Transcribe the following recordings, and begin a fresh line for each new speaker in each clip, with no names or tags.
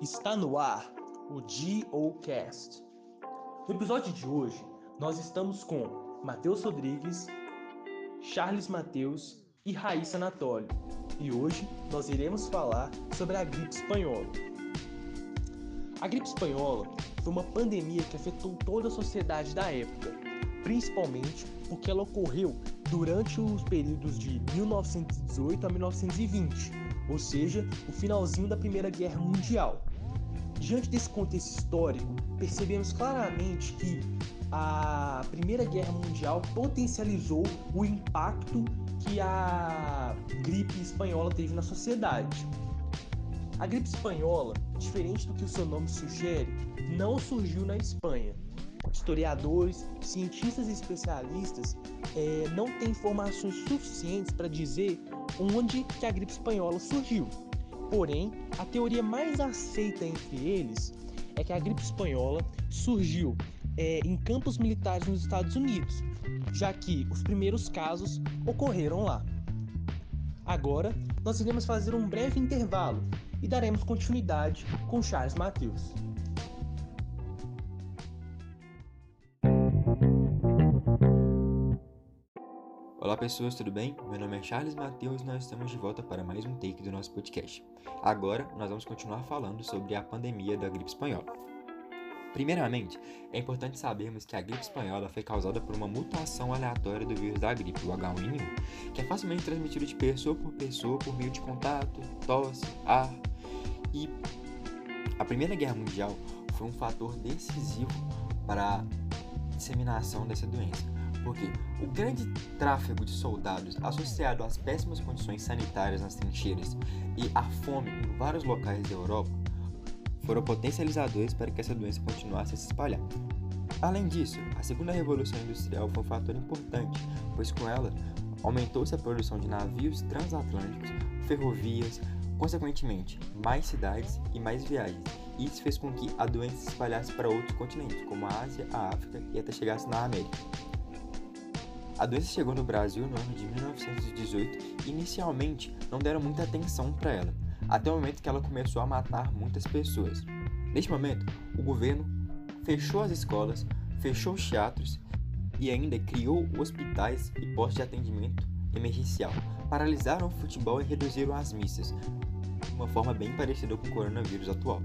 Está no ar o GOcast. No episódio de hoje, nós estamos com Matheus Rodrigues, Charles Matheus e Raíssa Anatólio. E hoje nós iremos falar sobre a gripe espanhola. A gripe espanhola foi uma pandemia que afetou toda a sociedade da época, principalmente porque ela ocorreu durante os períodos de 1918 a 1920, ou seja, o finalzinho da Primeira Guerra Mundial. Diante desse contexto histórico, percebemos claramente que a Primeira Guerra Mundial potencializou o impacto que a gripe espanhola teve na sociedade. A gripe espanhola, diferente do que o seu nome sugere, não surgiu na Espanha. Historiadores, cientistas e especialistas é, não têm informações suficientes para dizer onde que a gripe espanhola surgiu. Porém, a teoria mais aceita entre eles é que a gripe espanhola surgiu é, em campos militares nos Estados Unidos, já que os primeiros casos ocorreram lá. Agora, nós iremos fazer um breve intervalo e daremos continuidade com Charles Matheus.
Olá pessoas, tudo bem? Meu nome é Charles Matheus e nós estamos de volta para mais um take do nosso podcast. Agora nós vamos continuar falando sobre a pandemia da gripe espanhola. Primeiramente, é importante sabermos que a gripe espanhola foi causada por uma mutação aleatória do vírus da gripe, o H1N1, que é facilmente transmitido de pessoa por pessoa por meio de contato, tosse, ar. E a Primeira Guerra Mundial foi um fator decisivo para a disseminação dessa doença porque o grande tráfego de soldados associado às péssimas condições sanitárias nas trincheiras e à fome em vários locais da Europa foram potencializadores para que essa doença continuasse a se espalhar. Além disso, a segunda revolução industrial foi um fator importante, pois com ela aumentou-se a produção de navios transatlânticos, ferrovias, consequentemente, mais cidades e mais viagens. Isso fez com que a doença se espalhasse para outros continentes, como a Ásia, a África e até chegasse na América. A doença chegou no Brasil no ano de 1918 e inicialmente não deram muita atenção para ela, até o momento que ela começou a matar muitas pessoas. Neste momento, o governo fechou as escolas, fechou os teatros e ainda criou hospitais e postos de atendimento emergencial, paralisaram o futebol e reduziram as missas, de uma forma bem parecida com o coronavírus atual.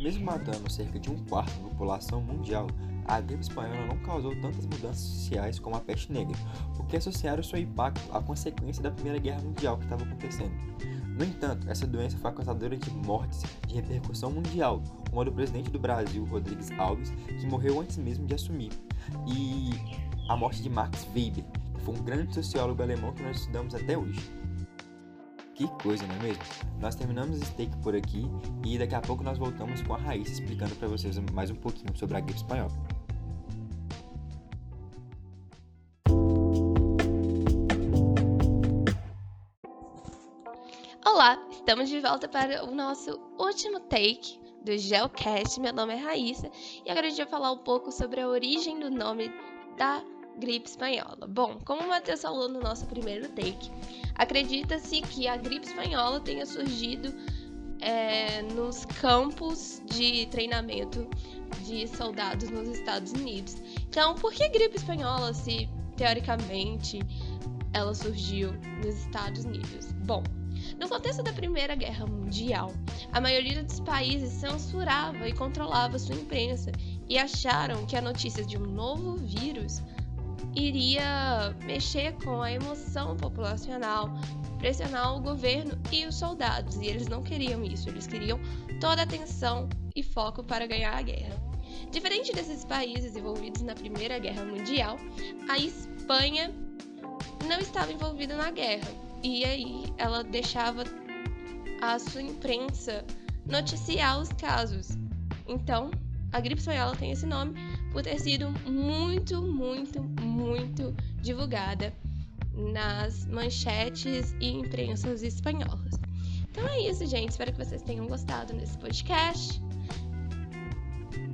Mesmo matando cerca de um quarto da população mundial, a gripe espanhola não causou tantas mudanças sociais como a peste negra, porque associaram seu impacto à consequência da Primeira Guerra Mundial que estava acontecendo. No entanto, essa doença foi causadora de mortes de repercussão mundial, como do presidente do Brasil, Rodrigues Alves, que morreu antes mesmo de assumir, e a morte de Max Weber, que foi um grande sociólogo alemão que nós estudamos até hoje. Que coisa, não é mesmo? Nós terminamos esse take por aqui e daqui a pouco nós voltamos com a Raíssa explicando para vocês mais um pouquinho sobre a gripe espanhola.
Olá, estamos de volta para o nosso último take do Geocast. Meu nome é Raíssa e agora a gente vai falar um pouco sobre a origem do nome da gripe espanhola. Bom, como o Matheus falou no nosso primeiro take, acredita-se que a gripe espanhola tenha surgido é, nos campos de treinamento de soldados nos Estados Unidos. Então, por que gripe espanhola se teoricamente ela surgiu nos Estados Unidos? Bom, no contexto da Primeira Guerra Mundial, a maioria dos países censurava e controlava sua imprensa e acharam que a notícia de um novo vírus iria mexer com a emoção populacional, pressionar o governo e os soldados, e eles não queriam isso, eles queriam toda a atenção e foco para ganhar a guerra. Diferente desses países envolvidos na Primeira Guerra Mundial, a Espanha não estava envolvida na guerra, e aí ela deixava a sua imprensa noticiar os casos. Então, a gripe espanhola tem esse nome por ter sido muito, muito, muito divulgada nas manchetes e imprensas espanholas. Então é isso, gente. Espero que vocês tenham gostado desse podcast.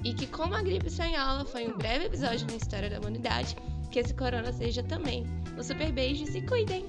E que, como a gripe espanhola foi um breve episódio na história da humanidade, que esse corona seja também. Um super beijo e se cuidem!